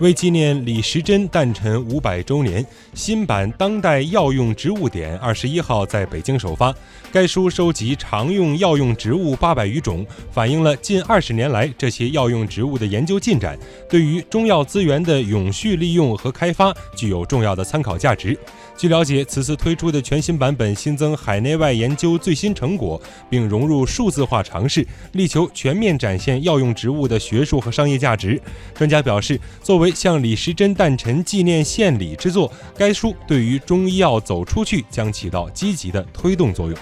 为纪念李时珍诞辰五百周年，新版《当代药用植物典》二十一号在北京首发。该书收集常用药用植物八百余种，反映了近二十年来这些药用植物的研究进展，对于中药资源的永续利用和开发具有重要的参考价值。据了解，此次推出的全新版本新增海内外研究最新成果，并融入数字化尝试，力求全面展现药用植物的学术和商业价值。专家表示，作为向李时珍诞辰纪念献礼之作，该书对于中医药走出去将起到积极的推动作用。